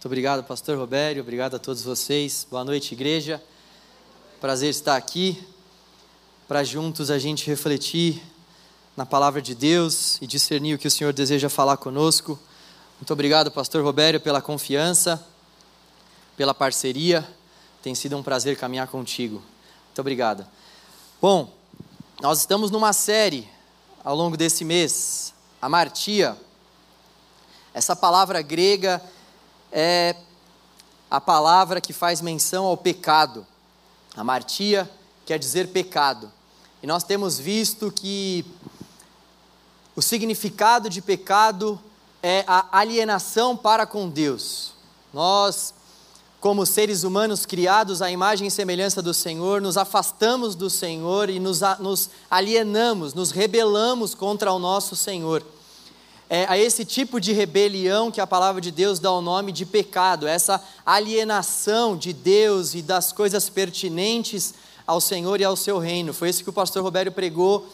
Muito obrigado, pastor Robério, obrigado a todos vocês. Boa noite, igreja. Prazer estar aqui para juntos a gente refletir na palavra de Deus e discernir o que o Senhor deseja falar conosco. Muito obrigado, pastor Robério, pela confiança, pela parceria. Tem sido um prazer caminhar contigo. Muito obrigado. Bom, nós estamos numa série ao longo desse mês, a Martia. Essa palavra grega é a palavra que faz menção ao pecado. A martia quer dizer pecado. E nós temos visto que o significado de pecado é a alienação para com Deus. Nós, como seres humanos criados à imagem e semelhança do Senhor, nos afastamos do Senhor e nos, nos alienamos, nos rebelamos contra o nosso Senhor é, a esse tipo de rebelião que a palavra de Deus dá o nome de pecado, essa alienação de Deus e das coisas pertinentes ao Senhor e ao seu reino. Foi isso que o pastor Roberto pregou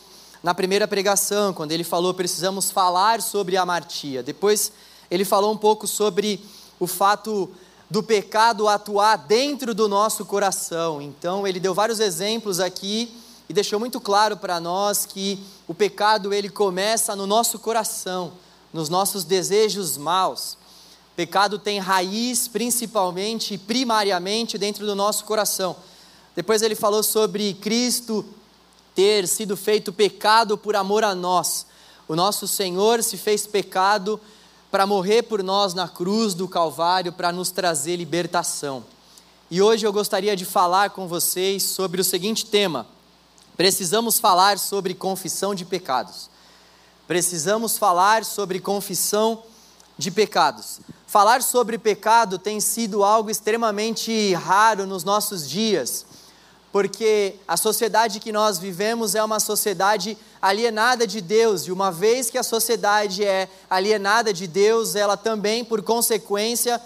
na primeira pregação, quando ele falou precisamos falar sobre a martia. Depois ele falou um pouco sobre o fato do pecado atuar dentro do nosso coração. Então ele deu vários exemplos aqui e deixou muito claro para nós que o pecado ele começa no nosso coração nos nossos desejos maus. Pecado tem raiz principalmente e primariamente dentro do nosso coração. Depois ele falou sobre Cristo ter sido feito pecado por amor a nós. O nosso Senhor se fez pecado para morrer por nós na cruz do Calvário, para nos trazer libertação. E hoje eu gostaria de falar com vocês sobre o seguinte tema: precisamos falar sobre confissão de pecados precisamos falar sobre confissão de pecados. Falar sobre pecado tem sido algo extremamente raro nos nossos dias, porque a sociedade que nós vivemos é uma sociedade alienada de Deus, e uma vez que a sociedade é alienada de Deus, ela também, por consequência,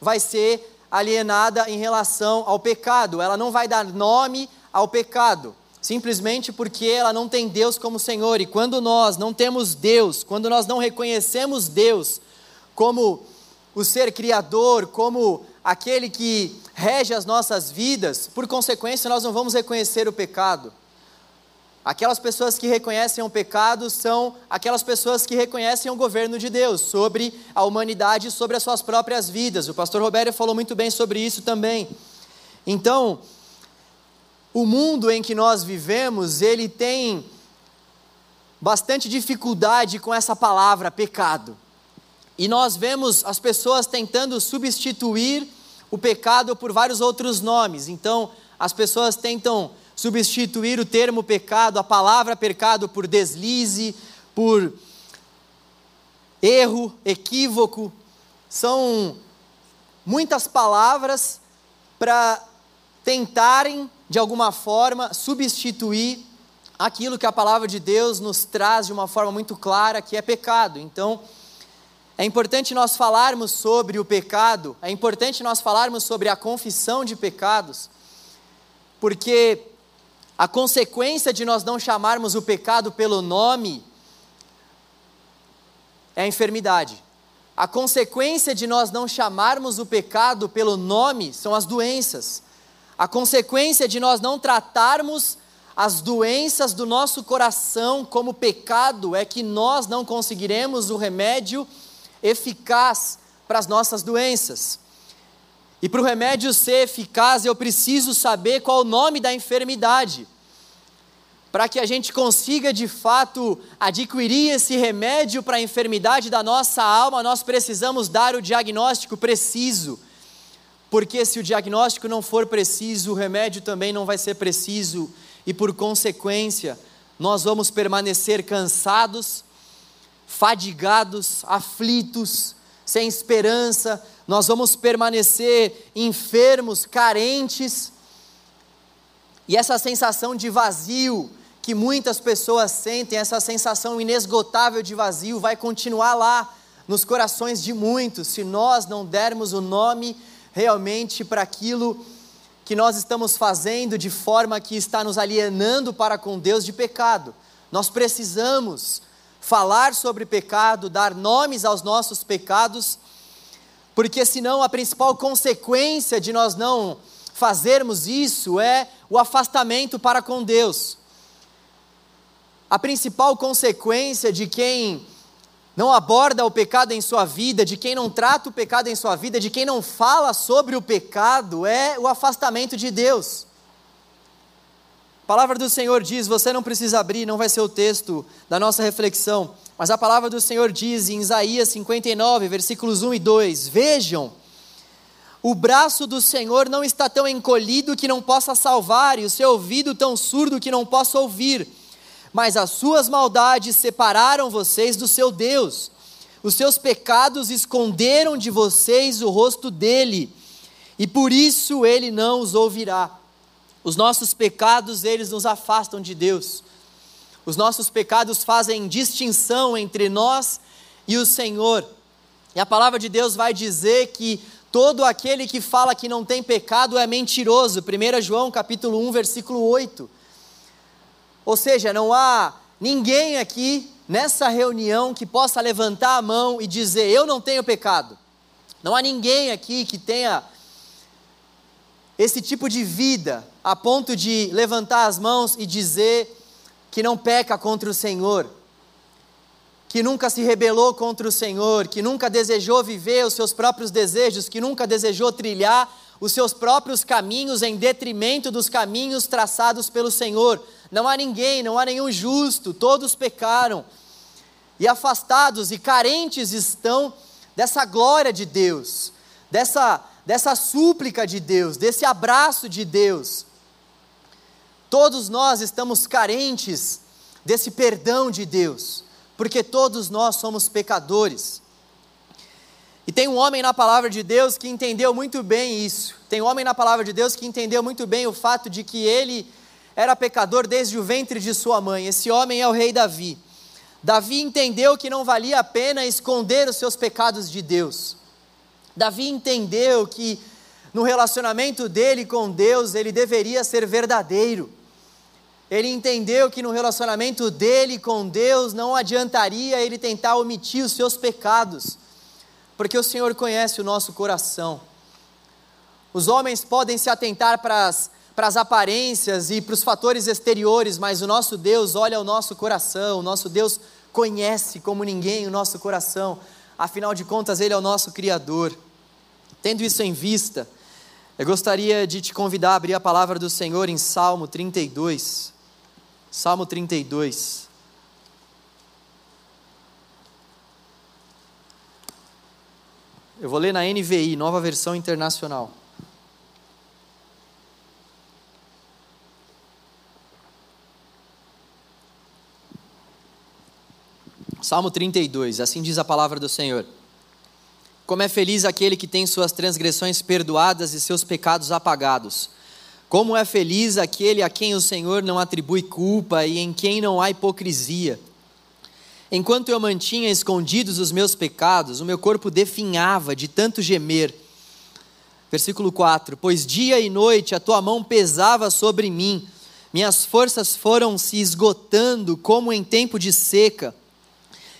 vai ser alienada em relação ao pecado, ela não vai dar nome ao pecado simplesmente porque ela não tem Deus como Senhor. E quando nós não temos Deus, quando nós não reconhecemos Deus como o ser criador, como aquele que rege as nossas vidas, por consequência, nós não vamos reconhecer o pecado. Aquelas pessoas que reconhecem o pecado são aquelas pessoas que reconhecem o governo de Deus sobre a humanidade, sobre as suas próprias vidas. O pastor Roberto falou muito bem sobre isso também. Então, o mundo em que nós vivemos, ele tem bastante dificuldade com essa palavra pecado. E nós vemos as pessoas tentando substituir o pecado por vários outros nomes. Então, as pessoas tentam substituir o termo pecado, a palavra pecado, por deslize, por erro, equívoco. São muitas palavras para tentarem, de alguma forma, substituir aquilo que a palavra de Deus nos traz de uma forma muito clara, que é pecado. Então, é importante nós falarmos sobre o pecado, é importante nós falarmos sobre a confissão de pecados, porque a consequência de nós não chamarmos o pecado pelo nome é a enfermidade. A consequência de nós não chamarmos o pecado pelo nome são as doenças. A consequência de nós não tratarmos as doenças do nosso coração como pecado é que nós não conseguiremos o remédio eficaz para as nossas doenças. E para o remédio ser eficaz, eu preciso saber qual o nome da enfermidade. Para que a gente consiga de fato adquirir esse remédio para a enfermidade da nossa alma, nós precisamos dar o diagnóstico preciso porque se o diagnóstico não for preciso, o remédio também não vai ser preciso, e por consequência, nós vamos permanecer cansados, fadigados, aflitos, sem esperança, nós vamos permanecer enfermos, carentes, e essa sensação de vazio que muitas pessoas sentem, essa sensação inesgotável de vazio, vai continuar lá nos corações de muitos, se nós não dermos o nome realmente para aquilo que nós estamos fazendo de forma que está nos alienando para com Deus de pecado. Nós precisamos falar sobre pecado, dar nomes aos nossos pecados, porque senão a principal consequência de nós não fazermos isso é o afastamento para com Deus. A principal consequência de quem não aborda o pecado em sua vida, de quem não trata o pecado em sua vida, de quem não fala sobre o pecado, é o afastamento de Deus. A palavra do Senhor diz: você não precisa abrir, não vai ser o texto da nossa reflexão, mas a palavra do Senhor diz em Isaías 59, versículos 1 e 2: Vejam, o braço do Senhor não está tão encolhido que não possa salvar, e o seu ouvido tão surdo que não possa ouvir mas as suas maldades separaram vocês do seu Deus. Os seus pecados esconderam de vocês o rosto dele, e por isso ele não os ouvirá. Os nossos pecados, eles nos afastam de Deus. Os nossos pecados fazem distinção entre nós e o Senhor. E a palavra de Deus vai dizer que todo aquele que fala que não tem pecado é mentiroso. 1 João capítulo 1, versículo 8. Ou seja, não há ninguém aqui nessa reunião que possa levantar a mão e dizer: Eu não tenho pecado. Não há ninguém aqui que tenha esse tipo de vida a ponto de levantar as mãos e dizer que não peca contra o Senhor, que nunca se rebelou contra o Senhor, que nunca desejou viver os seus próprios desejos, que nunca desejou trilhar os seus próprios caminhos em detrimento dos caminhos traçados pelo Senhor. Não há ninguém, não há nenhum justo, todos pecaram. E afastados e carentes estão dessa glória de Deus, dessa, dessa súplica de Deus, desse abraço de Deus. Todos nós estamos carentes desse perdão de Deus, porque todos nós somos pecadores. E tem um homem na palavra de Deus que entendeu muito bem isso. Tem um homem na palavra de Deus que entendeu muito bem o fato de que ele era pecador desde o ventre de sua mãe. Esse homem é o rei Davi. Davi entendeu que não valia a pena esconder os seus pecados de Deus. Davi entendeu que no relacionamento dele com Deus ele deveria ser verdadeiro. Ele entendeu que no relacionamento dele com Deus não adiantaria ele tentar omitir os seus pecados, porque o Senhor conhece o nosso coração. Os homens podem se atentar para as para as aparências e para os fatores exteriores, mas o nosso Deus olha o nosso coração, o nosso Deus conhece como ninguém o nosso coração, afinal de contas, Ele é o nosso Criador. Tendo isso em vista, eu gostaria de te convidar a abrir a palavra do Senhor em Salmo 32. Salmo 32. Eu vou ler na NVI, nova versão internacional. Salmo 32, assim diz a palavra do Senhor. Como é feliz aquele que tem suas transgressões perdoadas e seus pecados apagados. Como é feliz aquele a quem o Senhor não atribui culpa e em quem não há hipocrisia. Enquanto eu mantinha escondidos os meus pecados, o meu corpo definhava de tanto gemer. Versículo 4: Pois dia e noite a tua mão pesava sobre mim, minhas forças foram se esgotando como em tempo de seca.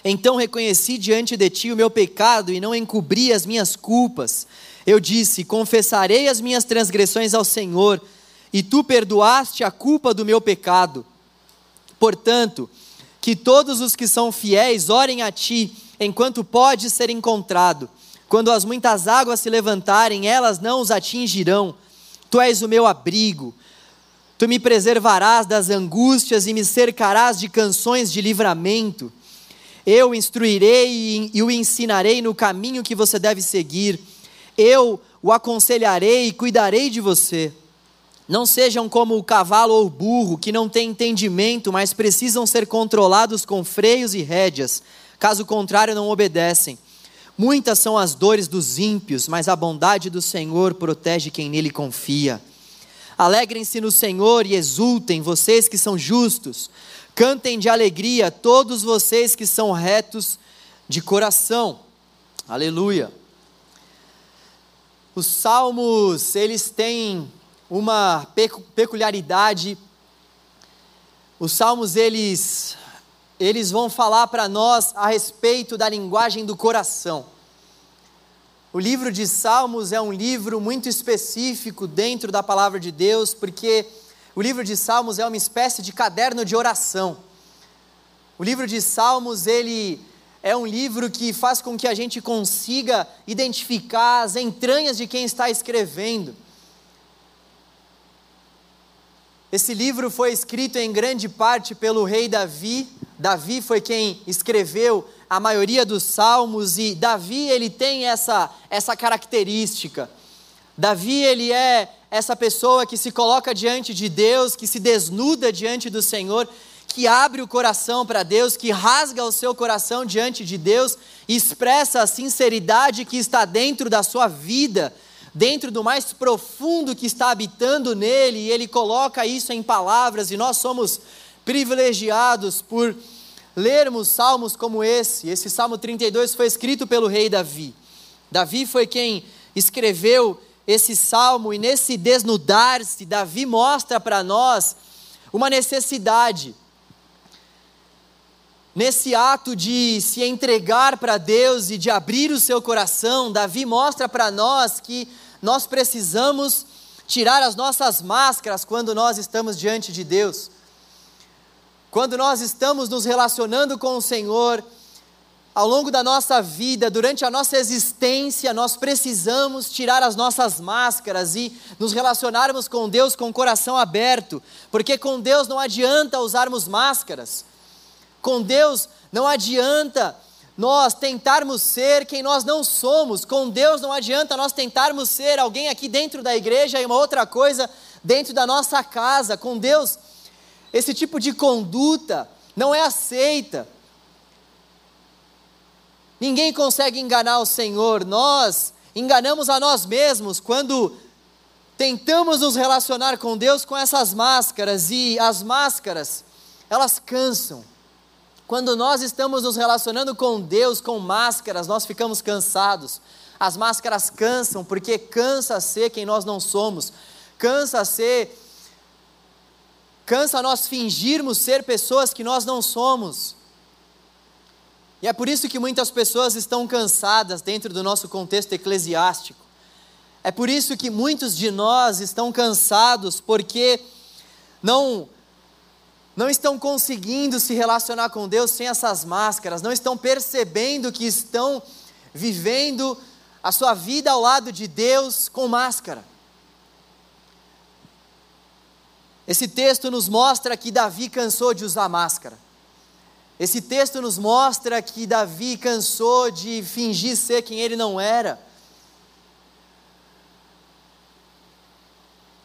Então reconheci diante de ti o meu pecado e não encobri as minhas culpas. Eu disse: Confessarei as minhas transgressões ao Senhor, e tu perdoaste a culpa do meu pecado. Portanto, que todos os que são fiéis orem a ti, enquanto pode ser encontrado. Quando as muitas águas se levantarem, elas não os atingirão. Tu és o meu abrigo. Tu me preservarás das angústias e me cercarás de canções de livramento. Eu instruirei e o ensinarei no caminho que você deve seguir. Eu o aconselharei e cuidarei de você. Não sejam como o cavalo ou o burro, que não têm entendimento, mas precisam ser controlados com freios e rédeas. Caso contrário, não obedecem. Muitas são as dores dos ímpios, mas a bondade do Senhor protege quem nele confia. Alegrem-se no Senhor e exultem, vocês que são justos. Cantem de alegria todos vocês que são retos de coração. Aleluia. Os salmos, eles têm uma peculiaridade. Os salmos, eles eles vão falar para nós a respeito da linguagem do coração. O livro de Salmos é um livro muito específico dentro da palavra de Deus, porque o livro de Salmos é uma espécie de caderno de oração. O livro de Salmos, ele é um livro que faz com que a gente consiga identificar as entranhas de quem está escrevendo. Esse livro foi escrito em grande parte pelo rei Davi. Davi foi quem escreveu a maioria dos salmos e Davi ele tem essa essa característica. Davi ele é essa pessoa que se coloca diante de Deus, que se desnuda diante do Senhor que abre o coração para Deus, que rasga o seu coração diante de Deus, expressa a sinceridade que está dentro da sua vida, dentro do mais profundo que está habitando nele, e ele coloca isso em palavras, e nós somos privilegiados por lermos salmos como esse. Esse Salmo 32 foi escrito pelo rei Davi. Davi foi quem escreveu esse salmo, e nesse desnudar-se, Davi mostra para nós uma necessidade Nesse ato de se entregar para Deus e de abrir o seu coração, Davi mostra para nós que nós precisamos tirar as nossas máscaras quando nós estamos diante de Deus. Quando nós estamos nos relacionando com o Senhor, ao longo da nossa vida, durante a nossa existência, nós precisamos tirar as nossas máscaras e nos relacionarmos com Deus com o coração aberto, porque com Deus não adianta usarmos máscaras. Com Deus não adianta nós tentarmos ser quem nós não somos. Com Deus não adianta nós tentarmos ser alguém aqui dentro da igreja e uma outra coisa dentro da nossa casa. Com Deus, esse tipo de conduta não é aceita. Ninguém consegue enganar o Senhor. Nós enganamos a nós mesmos quando tentamos nos relacionar com Deus com essas máscaras e as máscaras, elas cansam. Quando nós estamos nos relacionando com Deus com máscaras, nós ficamos cansados. As máscaras cansam, porque cansa ser quem nós não somos. Cansa ser cansa nós fingirmos ser pessoas que nós não somos. E é por isso que muitas pessoas estão cansadas dentro do nosso contexto eclesiástico. É por isso que muitos de nós estão cansados porque não não estão conseguindo se relacionar com Deus sem essas máscaras, não estão percebendo que estão vivendo a sua vida ao lado de Deus com máscara. Esse texto nos mostra que Davi cansou de usar máscara. Esse texto nos mostra que Davi cansou de fingir ser quem ele não era.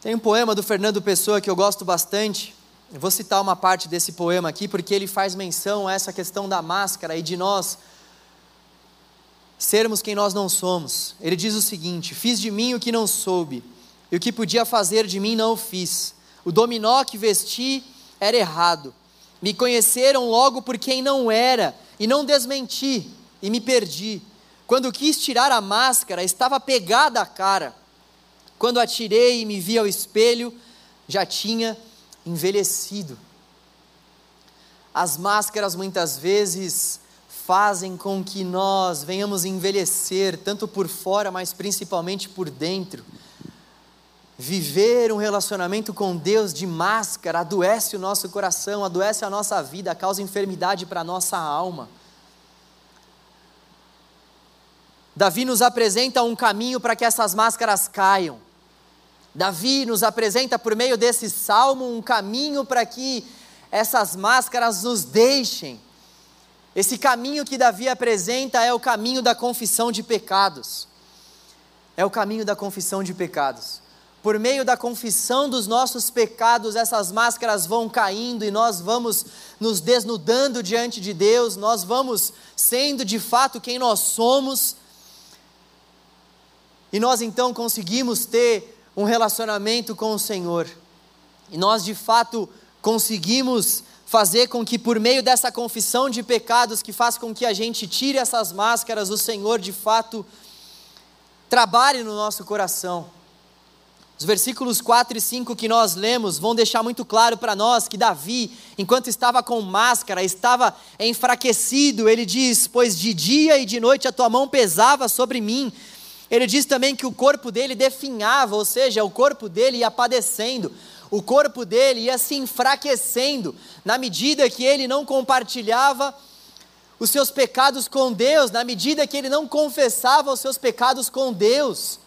Tem um poema do Fernando Pessoa que eu gosto bastante, eu vou citar uma parte desse poema aqui porque ele faz menção a essa questão da máscara e de nós sermos quem nós não somos. Ele diz o seguinte: Fiz de mim o que não soube, e o que podia fazer de mim não o fiz. O dominó que vesti era errado. Me conheceram logo por quem não era, e não desmenti, e me perdi. Quando quis tirar a máscara, estava pegada a cara. Quando atirei e me vi ao espelho, já tinha envelhecido. As máscaras muitas vezes fazem com que nós venhamos envelhecer, tanto por fora, mas principalmente por dentro. Viver um relacionamento com Deus de máscara adoece o nosso coração, adoece a nossa vida, causa enfermidade para a nossa alma. Davi nos apresenta um caminho para que essas máscaras caiam. Davi nos apresenta por meio desse salmo um caminho para que essas máscaras nos deixem. Esse caminho que Davi apresenta é o caminho da confissão de pecados. É o caminho da confissão de pecados. Por meio da confissão dos nossos pecados, essas máscaras vão caindo e nós vamos nos desnudando diante de Deus, nós vamos sendo de fato quem nós somos. E nós então conseguimos ter um relacionamento com o Senhor. E nós de fato conseguimos fazer com que por meio dessa confissão de pecados que faz com que a gente tire essas máscaras, o Senhor de fato trabalhe no nosso coração. Os versículos 4 e 5 que nós lemos vão deixar muito claro para nós que Davi, enquanto estava com máscara, estava enfraquecido. Ele diz: Pois de dia e de noite a tua mão pesava sobre mim, Ele diz também que o corpo dele definhava, ou seja, o corpo dele ia padecendo, o corpo dele ia se enfraquecendo, na medida que ele não compartilhava os seus pecados com Deus, na medida que ele não confessava os seus pecados com Deus.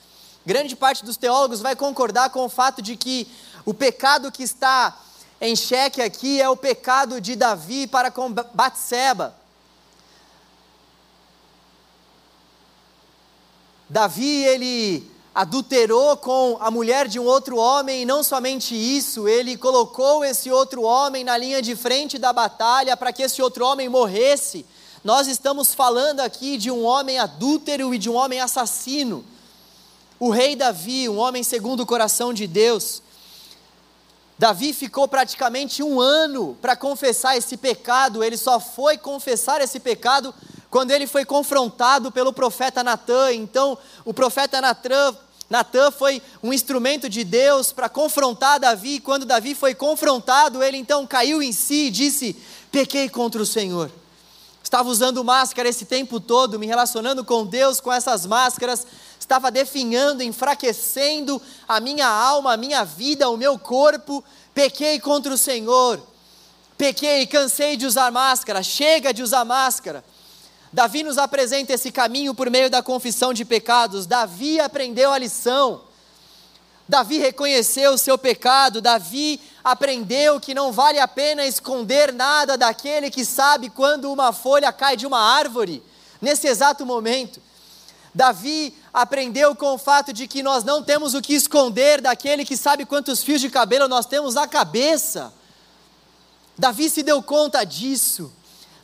Grande parte dos teólogos vai concordar com o fato de que o pecado que está em xeque aqui é o pecado de Davi para com Batseba. Davi, ele adulterou com a mulher de um outro homem, e não somente isso, ele colocou esse outro homem na linha de frente da batalha para que esse outro homem morresse. Nós estamos falando aqui de um homem adúltero e de um homem assassino. O rei Davi, um homem segundo o coração de Deus, Davi ficou praticamente um ano para confessar esse pecado, ele só foi confessar esse pecado quando ele foi confrontado pelo profeta Natã. Então, o profeta Natã foi um instrumento de Deus para confrontar Davi. Quando Davi foi confrontado, ele então caiu em si e disse: Pequei contra o Senhor. Estava usando máscara esse tempo todo, me relacionando com Deus com essas máscaras, estava definhando, enfraquecendo a minha alma, a minha vida, o meu corpo. Pequei contra o Senhor. Pequei, cansei de usar máscara, chega de usar máscara. Davi nos apresenta esse caminho por meio da confissão de pecados. Davi aprendeu a lição. Davi reconheceu o seu pecado. Davi aprendeu que não vale a pena esconder nada daquele que sabe quando uma folha cai de uma árvore, nesse exato momento. Davi aprendeu com o fato de que nós não temos o que esconder daquele que sabe quantos fios de cabelo nós temos na cabeça. Davi se deu conta disso.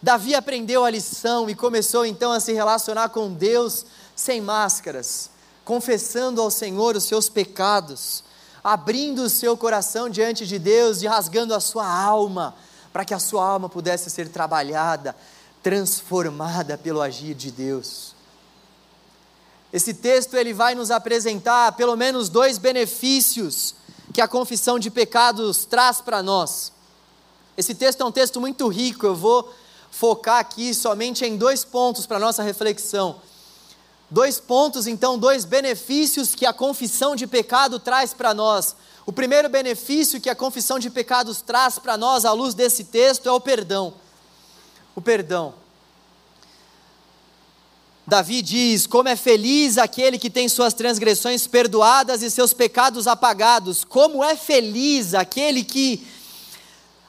Davi aprendeu a lição e começou então a se relacionar com Deus sem máscaras, confessando ao Senhor os seus pecados, abrindo o seu coração diante de Deus e rasgando a sua alma, para que a sua alma pudesse ser trabalhada, transformada pelo agir de Deus. Esse texto ele vai nos apresentar pelo menos dois benefícios que a confissão de pecados traz para nós. Esse texto é um texto muito rico, eu vou focar aqui somente em dois pontos para nossa reflexão. Dois pontos, então, dois benefícios que a confissão de pecado traz para nós. O primeiro benefício que a confissão de pecados traz para nós, à luz desse texto, é o perdão. O perdão. Davi diz: Como é feliz aquele que tem suas transgressões perdoadas e seus pecados apagados. Como é feliz aquele que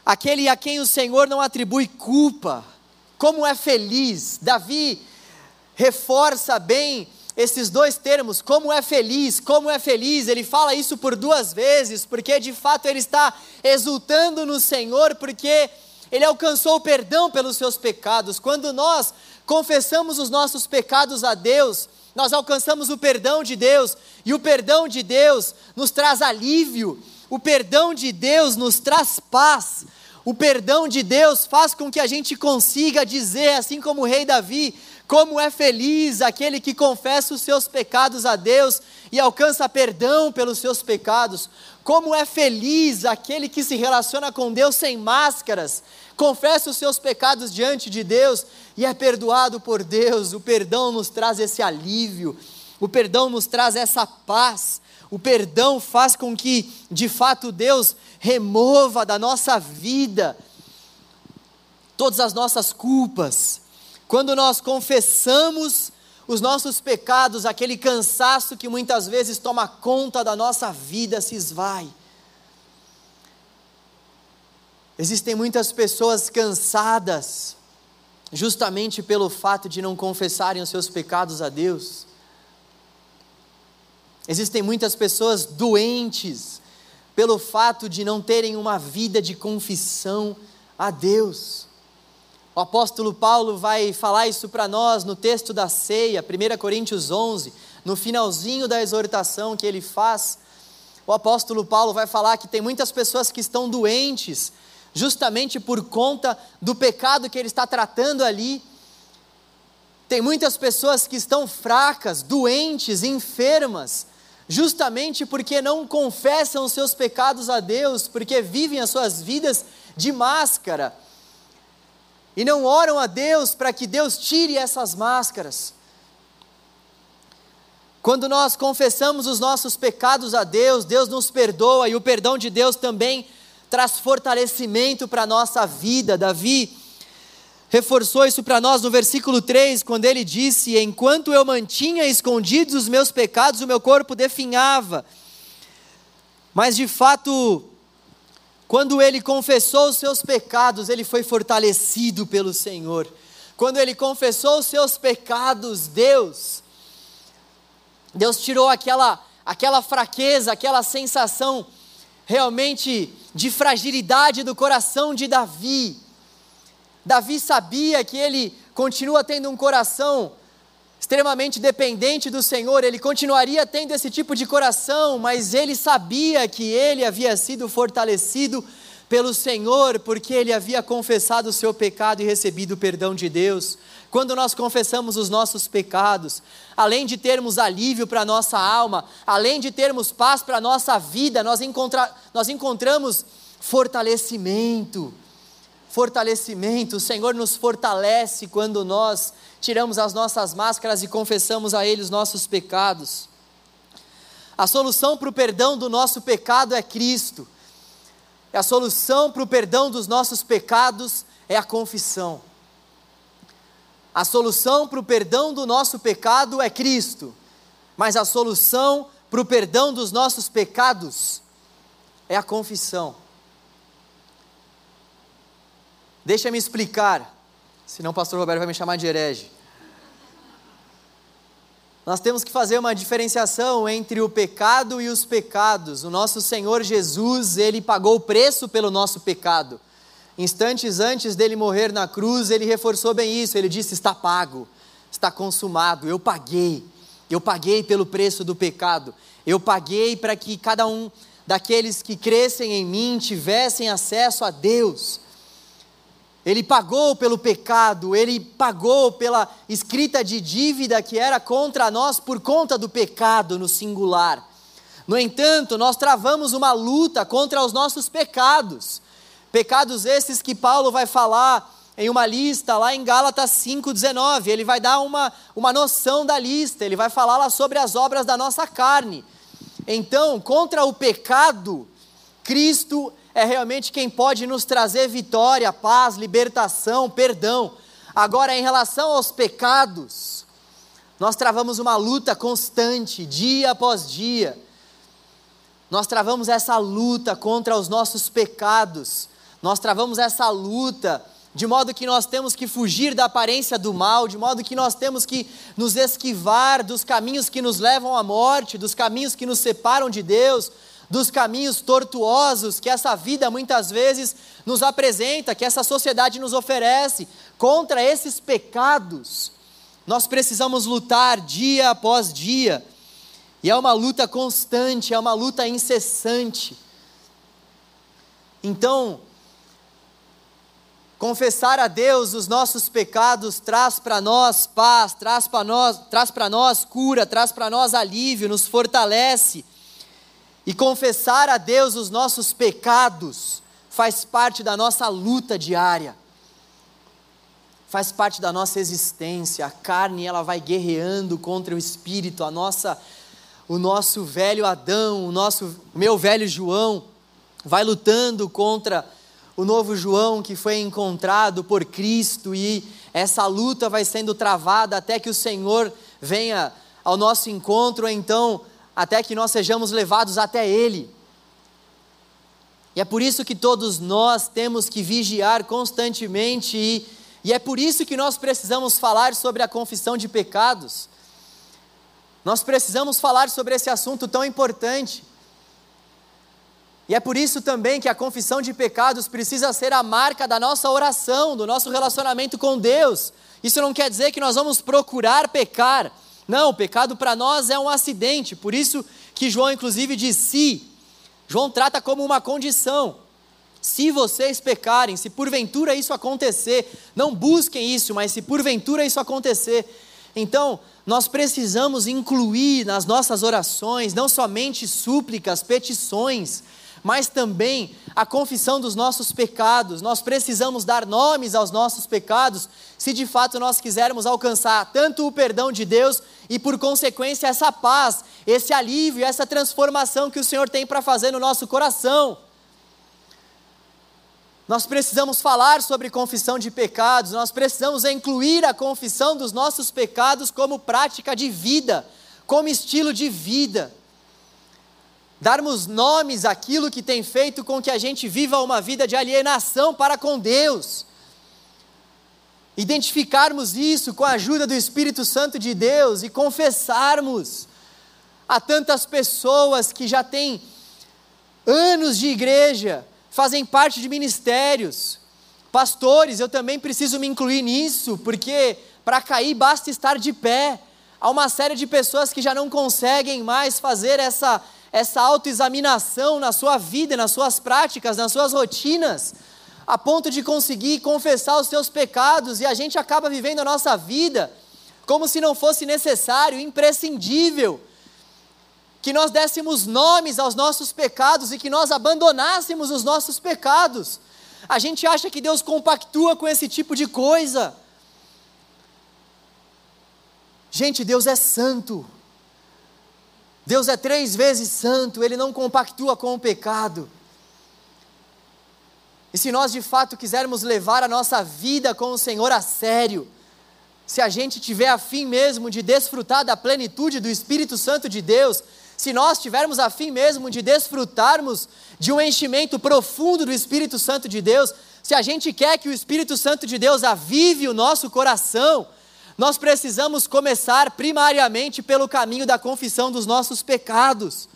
aquele a quem o Senhor não atribui culpa. Como é feliz. Davi reforça bem esses dois termos, como é feliz, como é feliz, ele fala isso por duas vezes, porque de fato ele está exultando no Senhor, porque ele alcançou o perdão pelos seus pecados. Quando nós confessamos os nossos pecados a Deus, nós alcançamos o perdão de Deus, e o perdão de Deus nos traz alívio, o perdão de Deus nos traz paz, o perdão de Deus faz com que a gente consiga dizer, assim como o rei Davi, como é feliz aquele que confessa os seus pecados a Deus e alcança perdão pelos seus pecados. Como é feliz aquele que se relaciona com Deus sem máscaras, confessa os seus pecados diante de Deus e é perdoado por Deus. O perdão nos traz esse alívio, o perdão nos traz essa paz. O perdão faz com que, de fato, Deus remova da nossa vida todas as nossas culpas. Quando nós confessamos os nossos pecados, aquele cansaço que muitas vezes toma conta da nossa vida se esvai. Existem muitas pessoas cansadas, justamente pelo fato de não confessarem os seus pecados a Deus. Existem muitas pessoas doentes, pelo fato de não terem uma vida de confissão a Deus. O apóstolo Paulo vai falar isso para nós no texto da ceia, 1 Coríntios 11, no finalzinho da exortação que ele faz. O apóstolo Paulo vai falar que tem muitas pessoas que estão doentes, justamente por conta do pecado que ele está tratando ali. Tem muitas pessoas que estão fracas, doentes, enfermas, justamente porque não confessam os seus pecados a Deus, porque vivem as suas vidas de máscara e não oram a Deus para que Deus tire essas máscaras. Quando nós confessamos os nossos pecados a Deus, Deus nos perdoa e o perdão de Deus também traz fortalecimento para a nossa vida. Davi reforçou isso para nós no versículo 3, quando ele disse: Enquanto eu mantinha escondidos os meus pecados, o meu corpo definhava. Mas de fato, quando ele confessou os seus pecados, ele foi fortalecido pelo Senhor. Quando ele confessou os seus pecados, Deus Deus tirou aquela, aquela fraqueza, aquela sensação realmente de fragilidade do coração de Davi. Davi sabia que ele continua tendo um coração extremamente dependente do Senhor, ele continuaria tendo esse tipo de coração, mas ele sabia que ele havia sido fortalecido pelo Senhor, porque ele havia confessado o seu pecado e recebido o perdão de Deus. Quando nós confessamos os nossos pecados, além de termos alívio para a nossa alma, além de termos paz para a nossa vida, nós, encontra, nós encontramos fortalecimento. Fortalecimento, o Senhor nos fortalece quando nós tiramos as nossas máscaras e confessamos a Ele os nossos pecados. A solução para o perdão do nosso pecado é Cristo. A solução para o perdão dos nossos pecados é a confissão. A solução para o perdão do nosso pecado é Cristo, mas a solução para o perdão dos nossos pecados é a confissão. Deixa-me explicar, senão o pastor Roberto vai me chamar de herege. Nós temos que fazer uma diferenciação entre o pecado e os pecados. O nosso Senhor Jesus, ele pagou o preço pelo nosso pecado. Instantes antes dele morrer na cruz, ele reforçou bem isso. Ele disse: Está pago, está consumado. Eu paguei, eu paguei pelo preço do pecado. Eu paguei para que cada um daqueles que crescem em mim tivessem acesso a Deus. Ele pagou pelo pecado, ele pagou pela escrita de dívida que era contra nós por conta do pecado no singular. No entanto, nós travamos uma luta contra os nossos pecados. Pecados esses que Paulo vai falar em uma lista lá em Gálatas 5,19. Ele vai dar uma, uma noção da lista, ele vai falar lá sobre as obras da nossa carne. Então, contra o pecado, Cristo é realmente quem pode nos trazer vitória, paz, libertação, perdão. Agora, em relação aos pecados, nós travamos uma luta constante, dia após dia. Nós travamos essa luta contra os nossos pecados nós travamos essa luta de modo que nós temos que fugir da aparência do mal, de modo que nós temos que nos esquivar dos caminhos que nos levam à morte, dos caminhos que nos separam de Deus, dos caminhos tortuosos que essa vida muitas vezes nos apresenta, que essa sociedade nos oferece. Contra esses pecados, nós precisamos lutar dia após dia, e é uma luta constante, é uma luta incessante. Então, Confessar a Deus os nossos pecados traz para nós paz, traz para nós, traz para nós cura, traz para nós alívio, nos fortalece. E confessar a Deus os nossos pecados faz parte da nossa luta diária. Faz parte da nossa existência. A carne ela vai guerreando contra o espírito, a nossa o nosso velho Adão, o nosso meu velho João vai lutando contra o novo João que foi encontrado por Cristo e essa luta vai sendo travada até que o Senhor venha ao nosso encontro, então até que nós sejamos levados até Ele. E é por isso que todos nós temos que vigiar constantemente e, e é por isso que nós precisamos falar sobre a confissão de pecados. Nós precisamos falar sobre esse assunto tão importante. E é por isso também que a confissão de pecados precisa ser a marca da nossa oração, do nosso relacionamento com Deus. Isso não quer dizer que nós vamos procurar pecar. Não, o pecado para nós é um acidente. Por isso que João, inclusive, diz se. João trata como uma condição. Se vocês pecarem, se porventura isso acontecer, não busquem isso, mas se porventura isso acontecer, então nós precisamos incluir nas nossas orações não somente súplicas, petições, mas também a confissão dos nossos pecados. Nós precisamos dar nomes aos nossos pecados, se de fato nós quisermos alcançar tanto o perdão de Deus e, por consequência, essa paz, esse alívio, essa transformação que o Senhor tem para fazer no nosso coração. Nós precisamos falar sobre confissão de pecados, nós precisamos incluir a confissão dos nossos pecados como prática de vida, como estilo de vida. Darmos nomes àquilo que tem feito com que a gente viva uma vida de alienação para com Deus. Identificarmos isso com a ajuda do Espírito Santo de Deus e confessarmos a tantas pessoas que já têm anos de igreja, fazem parte de ministérios. Pastores, eu também preciso me incluir nisso, porque para cair basta estar de pé. Há uma série de pessoas que já não conseguem mais fazer essa, essa autoexaminação na sua vida, nas suas práticas, nas suas rotinas, a ponto de conseguir confessar os seus pecados, e a gente acaba vivendo a nossa vida como se não fosse necessário, imprescindível que nós dessemos nomes aos nossos pecados e que nós abandonássemos os nossos pecados. A gente acha que Deus compactua com esse tipo de coisa. Gente, Deus é santo. Deus é três vezes santo, Ele não compactua com o pecado. E se nós de fato quisermos levar a nossa vida com o Senhor a sério, se a gente tiver a fim mesmo de desfrutar da plenitude do Espírito Santo de Deus, se nós tivermos a fim mesmo de desfrutarmos de um enchimento profundo do Espírito Santo de Deus, se a gente quer que o Espírito Santo de Deus avive o nosso coração, nós precisamos começar primariamente pelo caminho da confissão dos nossos pecados.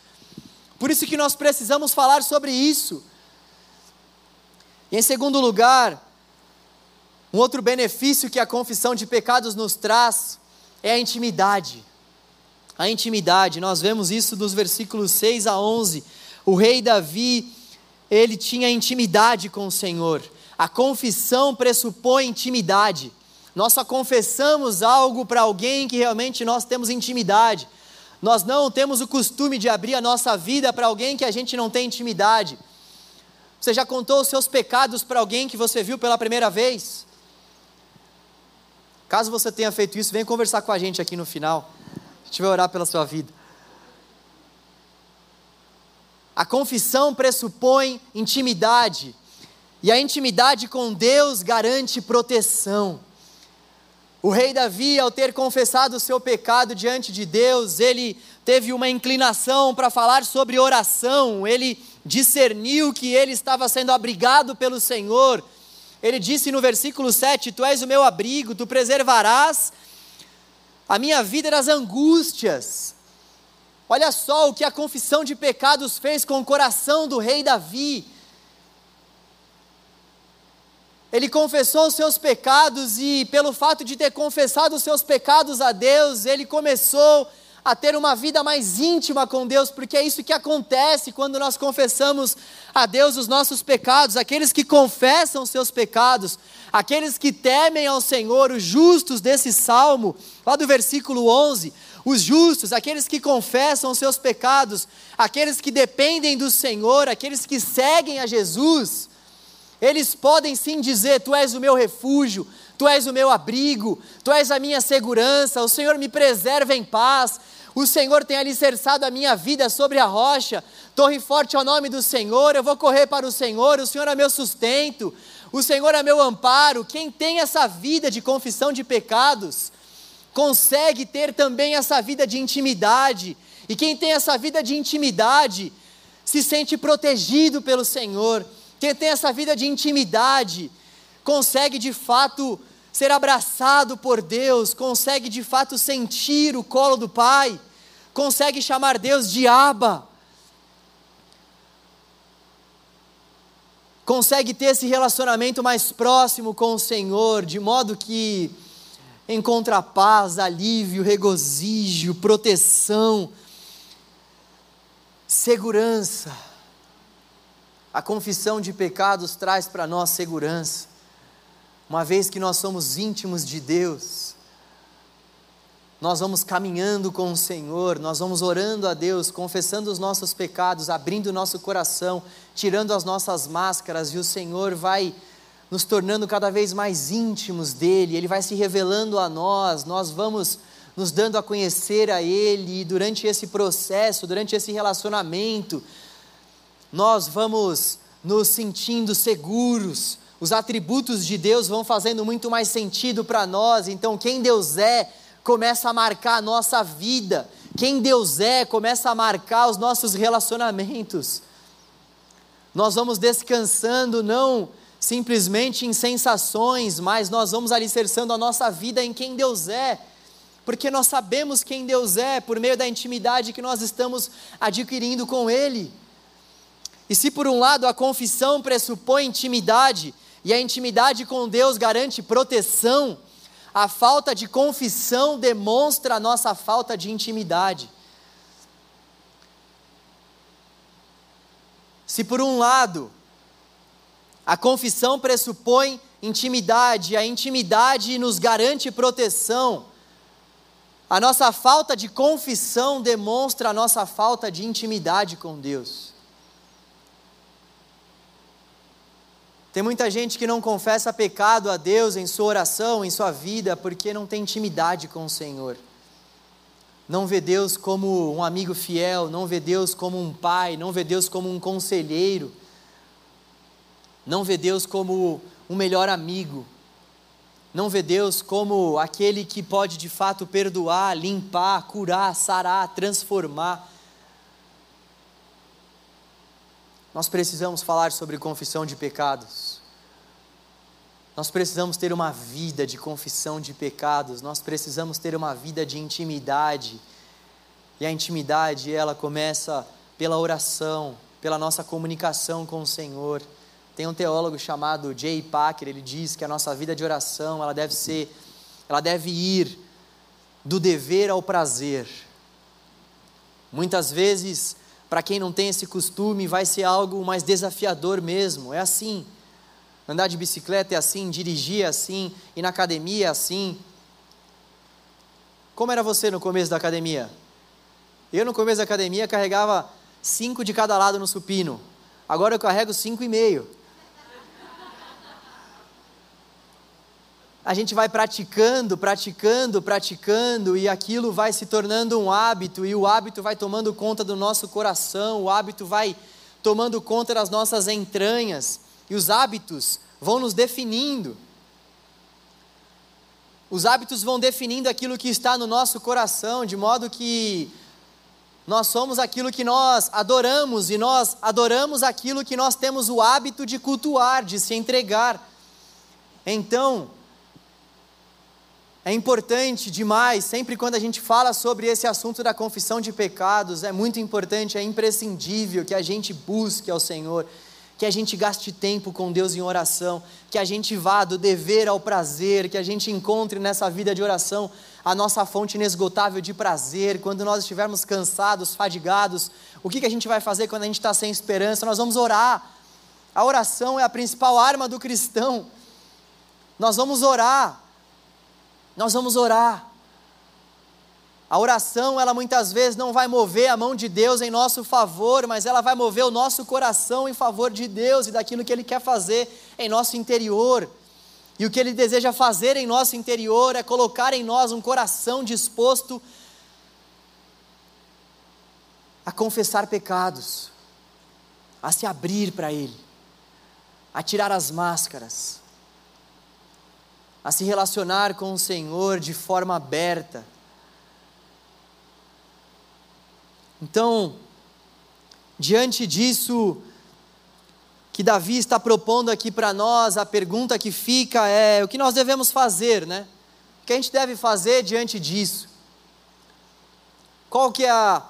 Por isso que nós precisamos falar sobre isso. E em segundo lugar, um outro benefício que a confissão de pecados nos traz é a intimidade a intimidade. Nós vemos isso dos versículos 6 a 11. O rei Davi, ele tinha intimidade com o Senhor. A confissão pressupõe intimidade. Nós só confessamos algo para alguém que realmente nós temos intimidade. Nós não temos o costume de abrir a nossa vida para alguém que a gente não tem intimidade. Você já contou os seus pecados para alguém que você viu pela primeira vez? Caso você tenha feito isso, vem conversar com a gente aqui no final gente vai orar pela sua vida. A confissão pressupõe intimidade, e a intimidade com Deus garante proteção. O rei Davi, ao ter confessado o seu pecado diante de Deus, ele teve uma inclinação para falar sobre oração, ele discerniu que ele estava sendo abrigado pelo Senhor. Ele disse no versículo 7: Tu és o meu abrigo, tu preservarás a minha vida nas angústias. Olha só o que a confissão de pecados fez com o coração do rei Davi. Ele confessou os seus pecados e, pelo fato de ter confessado os seus pecados a Deus, ele começou a ter uma vida mais íntima com Deus, porque é isso que acontece quando nós confessamos a Deus os nossos pecados. Aqueles que confessam os seus pecados, aqueles que temem ao Senhor, os justos desse salmo, lá do versículo 11, os justos, aqueles que confessam os seus pecados, aqueles que dependem do Senhor, aqueles que seguem a Jesus, eles podem sim dizer: Tu és o meu refúgio, Tu és o meu abrigo, Tu és a minha segurança, o Senhor me preserva em paz, o Senhor tem alicerçado a minha vida sobre a rocha, torre forte ao nome do Senhor, eu vou correr para o Senhor, o Senhor é meu sustento, o Senhor é meu amparo. Quem tem essa vida de confissão de pecados, consegue ter também essa vida de intimidade, e quem tem essa vida de intimidade, se sente protegido pelo Senhor. Quem tem essa vida de intimidade, consegue de fato ser abraçado por Deus, consegue de fato sentir o colo do Pai, consegue chamar Deus de Abba, consegue ter esse relacionamento mais próximo com o Senhor, de modo que encontra paz, alívio, regozijo, proteção, segurança. A confissão de pecados traz para nós segurança. Uma vez que nós somos íntimos de Deus, nós vamos caminhando com o Senhor, nós vamos orando a Deus, confessando os nossos pecados, abrindo o nosso coração, tirando as nossas máscaras, e o Senhor vai nos tornando cada vez mais íntimos dele, ele vai se revelando a nós, nós vamos nos dando a conhecer a ele, e durante esse processo, durante esse relacionamento, nós vamos nos sentindo seguros, os atributos de Deus vão fazendo muito mais sentido para nós, então quem Deus é começa a marcar a nossa vida, quem Deus é começa a marcar os nossos relacionamentos. Nós vamos descansando não simplesmente em sensações, mas nós vamos alicerçando a nossa vida em quem Deus é, porque nós sabemos quem Deus é por meio da intimidade que nós estamos adquirindo com Ele. E se por um lado a confissão pressupõe intimidade, e a intimidade com Deus garante proteção, a falta de confissão demonstra a nossa falta de intimidade. Se por um lado a confissão pressupõe intimidade, a intimidade nos garante proteção. A nossa falta de confissão demonstra a nossa falta de intimidade com Deus. Tem muita gente que não confessa pecado a Deus em sua oração, em sua vida, porque não tem intimidade com o Senhor. Não vê Deus como um amigo fiel, não vê Deus como um pai, não vê Deus como um conselheiro não vê Deus como um melhor amigo, não vê Deus como aquele que pode de fato perdoar, limpar, curar, sarar, transformar. Nós precisamos falar sobre confissão de pecados. Nós precisamos ter uma vida de confissão de pecados, nós precisamos ter uma vida de intimidade. E a intimidade, ela começa pela oração, pela nossa comunicação com o Senhor. Tem um teólogo chamado Jay Packer, ele diz que a nossa vida de oração, ela deve ser, ela deve ir do dever ao prazer. Muitas vezes, para quem não tem esse costume, vai ser algo mais desafiador mesmo. É assim. Andar de bicicleta é assim, dirigir é assim, ir na academia é assim. Como era você no começo da academia? Eu no começo da academia carregava cinco de cada lado no supino. Agora eu carrego cinco e meio. A gente vai praticando, praticando, praticando, e aquilo vai se tornando um hábito, e o hábito vai tomando conta do nosso coração, o hábito vai tomando conta das nossas entranhas, e os hábitos vão nos definindo. Os hábitos vão definindo aquilo que está no nosso coração, de modo que nós somos aquilo que nós adoramos, e nós adoramos aquilo que nós temos o hábito de cultuar, de se entregar. Então, é importante demais, sempre quando a gente fala sobre esse assunto da confissão de pecados, é muito importante, é imprescindível que a gente busque ao Senhor, que a gente gaste tempo com Deus em oração, que a gente vá do dever ao prazer, que a gente encontre nessa vida de oração a nossa fonte inesgotável de prazer. Quando nós estivermos cansados, fadigados, o que, que a gente vai fazer quando a gente está sem esperança? Nós vamos orar. A oração é a principal arma do cristão. Nós vamos orar nós vamos orar. A oração, ela muitas vezes não vai mover a mão de Deus em nosso favor, mas ela vai mover o nosso coração em favor de Deus e daquilo que Ele quer fazer em nosso interior. E o que Ele deseja fazer em nosso interior é colocar em nós um coração disposto a confessar pecados, a se abrir para Ele, a tirar as máscaras a se relacionar com o Senhor de forma aberta. Então, diante disso, que Davi está propondo aqui para nós, a pergunta que fica é: o que nós devemos fazer, né? O que a gente deve fazer diante disso? Qual que é a,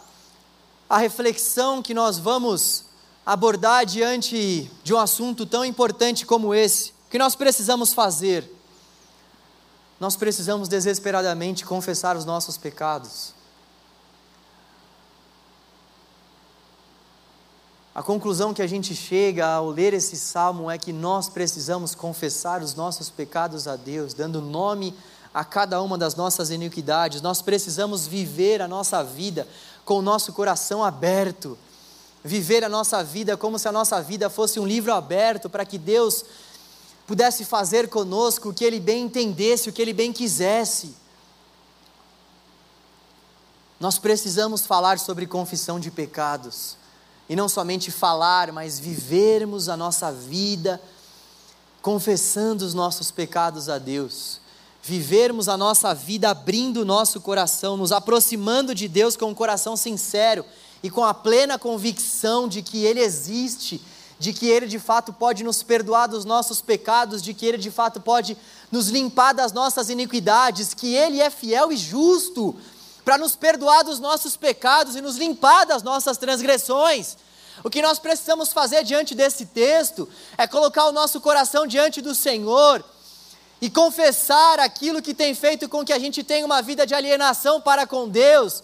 a reflexão que nós vamos abordar diante de um assunto tão importante como esse? O que nós precisamos fazer? Nós precisamos desesperadamente confessar os nossos pecados. A conclusão que a gente chega ao ler esse salmo é que nós precisamos confessar os nossos pecados a Deus, dando nome a cada uma das nossas iniquidades. Nós precisamos viver a nossa vida com o nosso coração aberto. Viver a nossa vida como se a nossa vida fosse um livro aberto para que Deus pudesse fazer conosco o que Ele bem entendesse, o que Ele bem quisesse. Nós precisamos falar sobre confissão de pecados, e não somente falar, mas vivermos a nossa vida confessando os nossos pecados a Deus, vivermos a nossa vida abrindo o nosso coração, nos aproximando de Deus com um coração sincero e com a plena convicção de que Ele existe de que Ele de fato pode nos perdoar dos nossos pecados, de que Ele de fato pode nos limpar das nossas iniquidades, que Ele é fiel e justo para nos perdoar dos nossos pecados e nos limpar das nossas transgressões. O que nós precisamos fazer diante desse texto é colocar o nosso coração diante do Senhor e confessar aquilo que tem feito com que a gente tenha uma vida de alienação para com Deus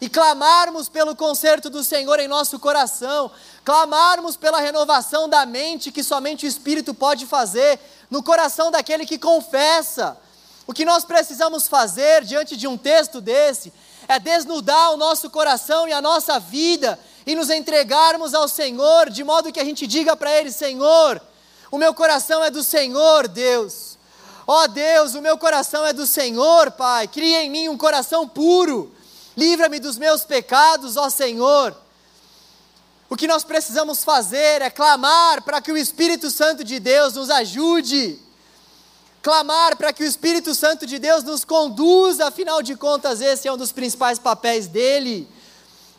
e clamarmos pelo conserto do Senhor em nosso coração, clamarmos pela renovação da mente que somente o Espírito pode fazer no coração daquele que confessa. O que nós precisamos fazer diante de um texto desse é desnudar o nosso coração e a nossa vida e nos entregarmos ao Senhor, de modo que a gente diga para Ele: Senhor, o meu coração é do Senhor, Deus. Ó oh, Deus, o meu coração é do Senhor, Pai. Cria em mim um coração puro livra-me dos meus pecados, ó Senhor. O que nós precisamos fazer é clamar para que o Espírito Santo de Deus nos ajude, clamar para que o Espírito Santo de Deus nos conduza, afinal de contas, esse é um dos principais papéis dele.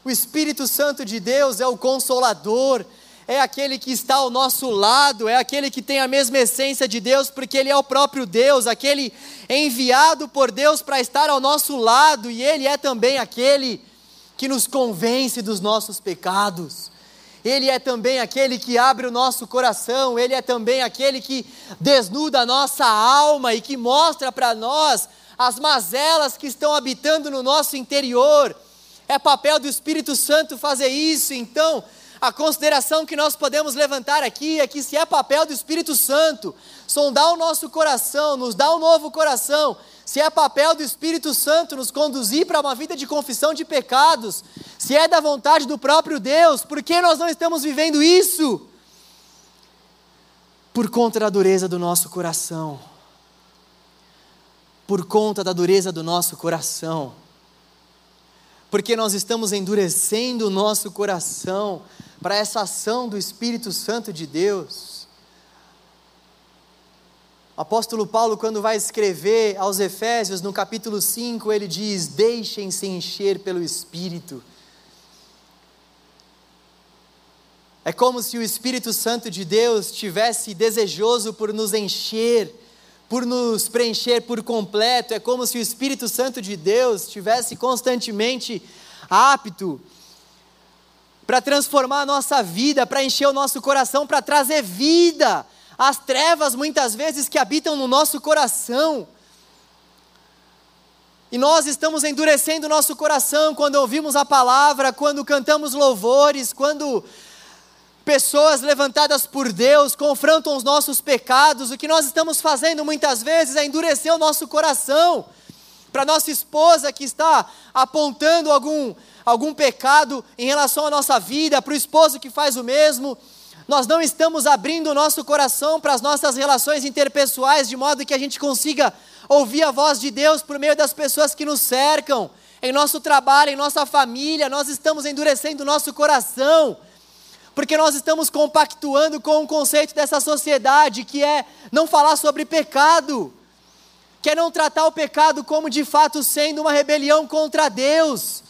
O Espírito Santo de Deus é o consolador, é aquele que está ao nosso lado, é aquele que tem a mesma essência de Deus, porque Ele é o próprio Deus, aquele enviado por Deus para estar ao nosso lado, e Ele é também aquele que nos convence dos nossos pecados. Ele é também aquele que abre o nosso coração, Ele é também aquele que desnuda a nossa alma e que mostra para nós as mazelas que estão habitando no nosso interior. É papel do Espírito Santo fazer isso, então a consideração que nós podemos levantar aqui é que se é papel do Espírito Santo sondar o nosso coração, nos dar um novo coração, se é papel do Espírito Santo nos conduzir para uma vida de confissão de pecados, se é da vontade do próprio Deus, por que nós não estamos vivendo isso? Por conta da dureza do nosso coração. Por conta da dureza do nosso coração. Porque nós estamos endurecendo o nosso coração para essa ação do Espírito Santo de Deus. O apóstolo Paulo, quando vai escrever aos Efésios, no capítulo 5, ele diz: Deixem-se encher pelo Espírito. É como se o Espírito Santo de Deus tivesse desejoso por nos encher, por nos preencher por completo. É como se o Espírito Santo de Deus tivesse constantemente apto para transformar a nossa vida, para encher o nosso coração, para trazer vida às trevas muitas vezes que habitam no nosso coração. E nós estamos endurecendo o nosso coração quando ouvimos a palavra, quando cantamos louvores, quando pessoas levantadas por Deus confrontam os nossos pecados. O que nós estamos fazendo muitas vezes é endurecer o nosso coração. Para nossa esposa que está apontando algum algum pecado em relação à nossa vida, para o esposo que faz o mesmo. Nós não estamos abrindo o nosso coração para as nossas relações interpessoais, de modo que a gente consiga ouvir a voz de Deus por meio das pessoas que nos cercam, em nosso trabalho, em nossa família. Nós estamos endurecendo o nosso coração, porque nós estamos compactuando com o conceito dessa sociedade que é não falar sobre pecado, que é não tratar o pecado como de fato sendo uma rebelião contra Deus.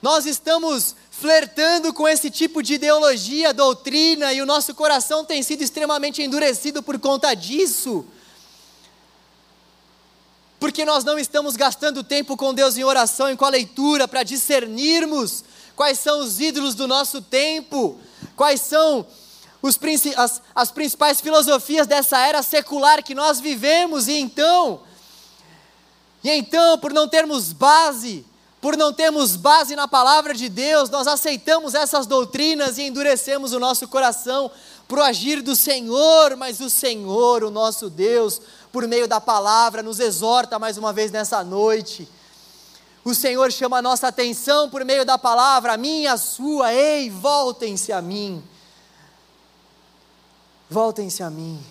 Nós estamos flertando com esse tipo de ideologia, doutrina, e o nosso coração tem sido extremamente endurecido por conta disso. Porque nós não estamos gastando tempo com Deus em oração e com a leitura para discernirmos quais são os ídolos do nosso tempo, quais são os, as, as principais filosofias dessa era secular que nós vivemos, e então, e então, por não termos base, por não termos base na palavra de Deus, nós aceitamos essas doutrinas e endurecemos o nosso coração para o agir do Senhor, mas o Senhor, o nosso Deus, por meio da palavra, nos exorta mais uma vez nessa noite. O Senhor chama a nossa atenção por meio da palavra, a minha, a sua, ei, voltem-se a mim. Voltem-se a mim.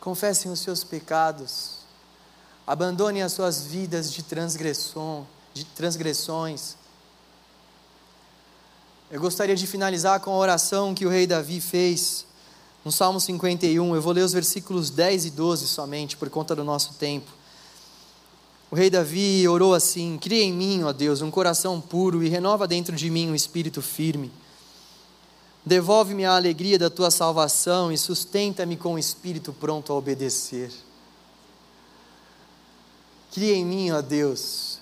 Confessem os seus pecados. Abandonem as suas vidas de transgressão, de transgressões. Eu gostaria de finalizar com a oração que o rei Davi fez no Salmo 51. Eu vou ler os versículos 10 e 12 somente, por conta do nosso tempo. O rei Davi orou assim: Cria em mim, ó Deus, um coração puro e renova dentro de mim um espírito firme. Devolve-me a alegria da tua salvação e sustenta-me com o um espírito pronto a obedecer. Cria em mim, ó Deus,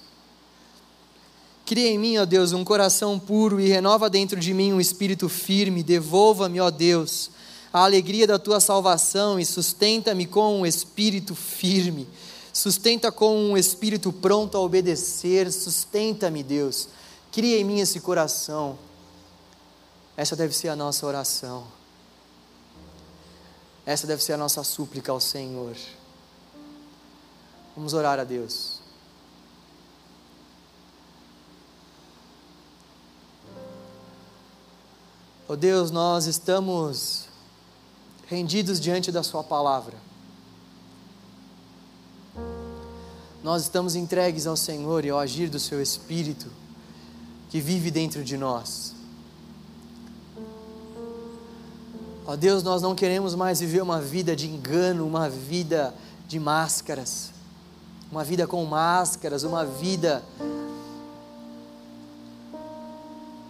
Cria em mim, ó Deus, um coração puro e renova dentro de mim um espírito firme. Devolva-me, ó Deus, a alegria da tua salvação e sustenta-me com um espírito firme. Sustenta com um espírito pronto a obedecer. Sustenta-me, Deus. Cria em mim esse coração. Essa deve ser a nossa oração. Essa deve ser a nossa súplica ao Senhor. Vamos orar a Deus. Oh Deus, nós estamos rendidos diante da Sua palavra. Nós estamos entregues ao Senhor e ao agir do Seu Espírito que vive dentro de nós. Ó Deus, nós não queremos mais viver uma vida de engano, uma vida de máscaras, uma vida com máscaras, uma vida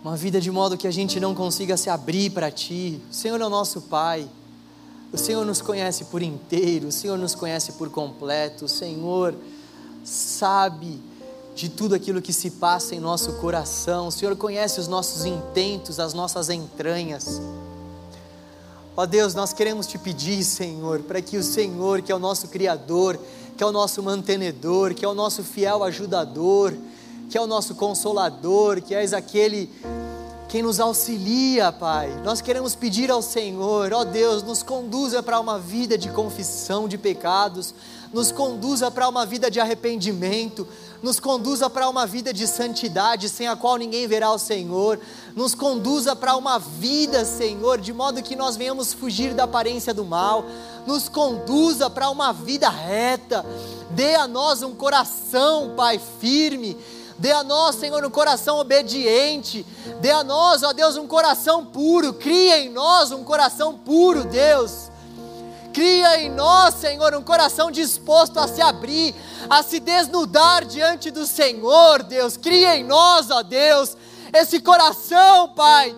uma vida de modo que a gente não consiga se abrir para Ti. O Senhor é o nosso Pai, o Senhor nos conhece por inteiro, o Senhor nos conhece por completo, o Senhor sabe de tudo aquilo que se passa em nosso coração, o Senhor conhece os nossos intentos, as nossas entranhas. Ó Deus, nós queremos te pedir, Senhor, para que o Senhor, que é o nosso Criador, que é o nosso mantenedor, que é o nosso fiel ajudador, que é o nosso consolador, que és aquele quem nos auxilia, Pai. Nós queremos pedir ao Senhor, ó Deus, nos conduza para uma vida de confissão de pecados, nos conduza para uma vida de arrependimento, nos conduza para uma vida de santidade, sem a qual ninguém verá o Senhor, nos conduza para uma vida, Senhor, de modo que nós venhamos fugir da aparência do mal, nos conduza para uma vida reta, dê a nós um coração, Pai, firme Dê a nós, Senhor, um coração obediente. Dê a nós, ó Deus, um coração puro. Cria em nós um coração puro, Deus. Cria em nós, Senhor, um coração disposto a se abrir, a se desnudar diante do Senhor, Deus. Cria em nós, ó Deus, esse coração, Pai,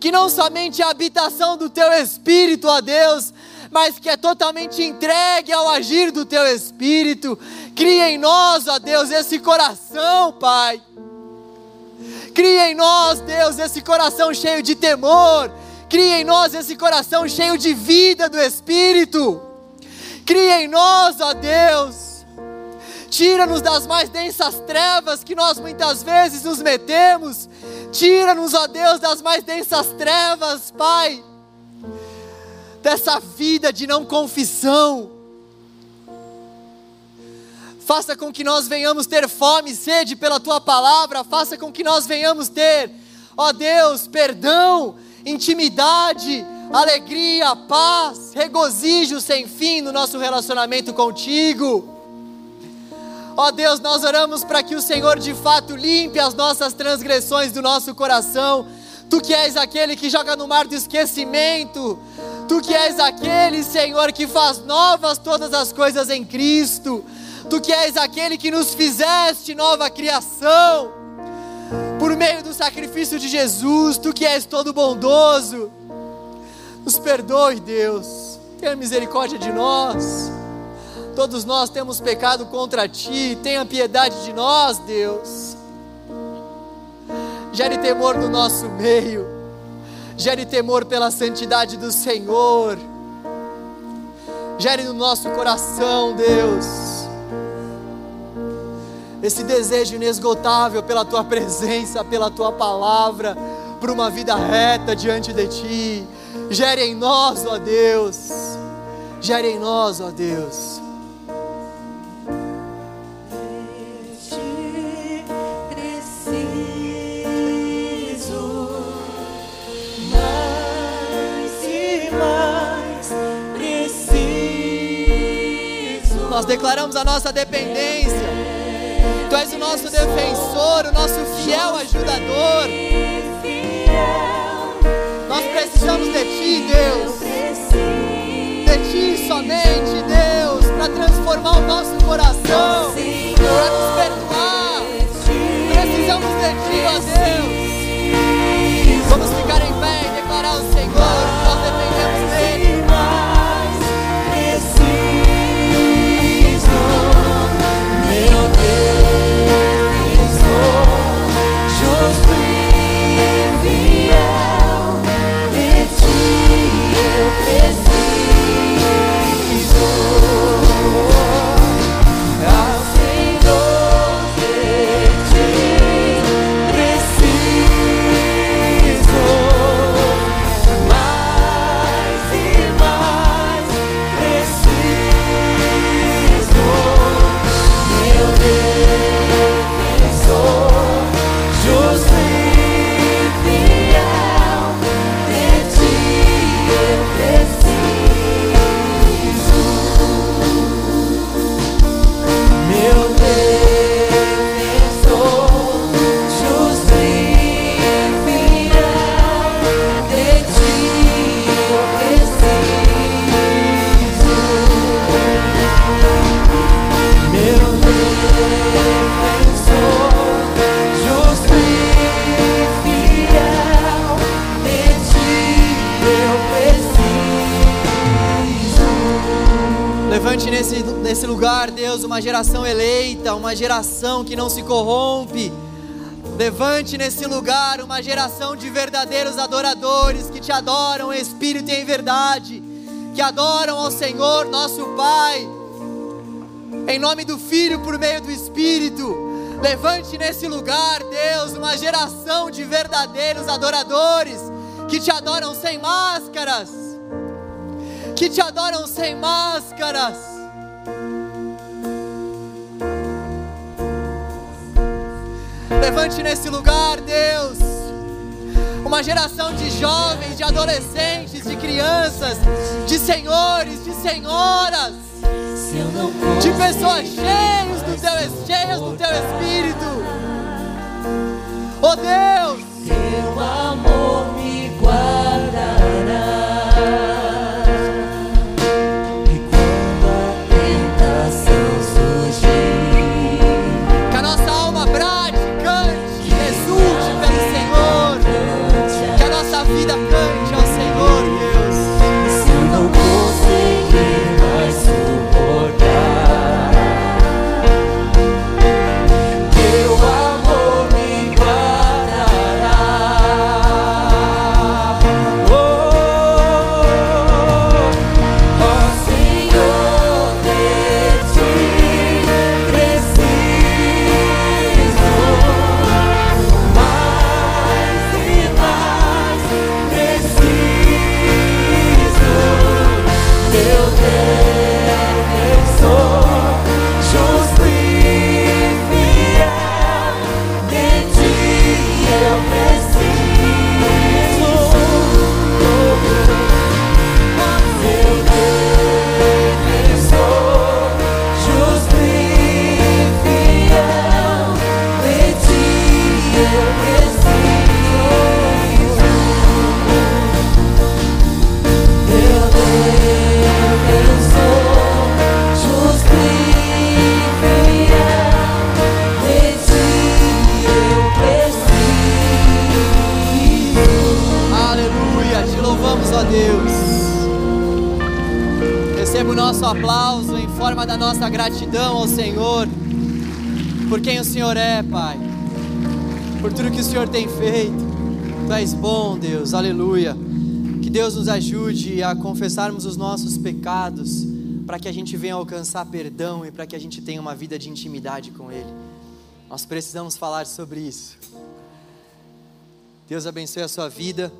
que não somente é a habitação do Teu Espírito, ó Deus, mas que é totalmente entregue ao agir do Teu Espírito. Cria em nós, ó Deus, esse coração, Pai. Cria em nós, Deus, esse coração cheio de temor. Cria em nós esse coração cheio de vida do Espírito. Cria em nós, ó Deus. Tira-nos das mais densas trevas que nós muitas vezes nos metemos. Tira-nos, ó Deus, das mais densas trevas, Pai dessa vida de não confissão. Faça com que nós venhamos ter fome e sede pela tua palavra, faça com que nós venhamos ter, ó Deus, perdão, intimidade, alegria, paz, regozijo sem fim no nosso relacionamento contigo. Ó Deus, nós oramos para que o Senhor de fato limpe as nossas transgressões do nosso coração. Tu que és aquele que joga no mar do esquecimento, Tu que és aquele, Senhor, que faz novas todas as coisas em Cristo. Tu que és aquele que nos fizeste nova criação. Por meio do sacrifício de Jesus, tu que és todo bondoso. Nos perdoe, Deus. Tenha misericórdia de nós. Todos nós temos pecado contra ti. Tenha piedade de nós, Deus. Gere temor no nosso meio gere temor pela santidade do Senhor, gere no nosso coração, Deus, esse desejo inesgotável pela tua presença, pela tua palavra, por uma vida reta diante de ti. Gere em nós, ó Deus. Gere em nós, ó Deus. Nós declaramos a nossa dependência. Tu és o nosso defensor, o nosso fiel ajudador. Nós precisamos de Ti, Deus. De Ti somente, Deus, para transformar o nosso coração, para nos perdoar. Precisamos de Ti, ó Deus. Vamos ficar em pé e declarar ao Senhor que nós dependemos lugar, Deus, uma geração eleita, uma geração que não se corrompe. Levante nesse lugar uma geração de verdadeiros adoradores que te adoram espírito e em verdade, que adoram ao Senhor, nosso Pai, em nome do Filho por meio do Espírito. Levante nesse lugar, Deus, uma geração de verdadeiros adoradores que te adoram sem máscaras que te adoram sem máscaras. Levante nesse lugar, Deus, uma geração de jovens, de adolescentes, de crianças, de senhores, de senhoras, de pessoas cheias do teu, cheias do teu Espírito. Oh Deus, Teu amor me guardará. Ajude a confessarmos os nossos pecados, para que a gente venha alcançar perdão e para que a gente tenha uma vida de intimidade com Ele. Nós precisamos falar sobre isso. Deus abençoe a sua vida.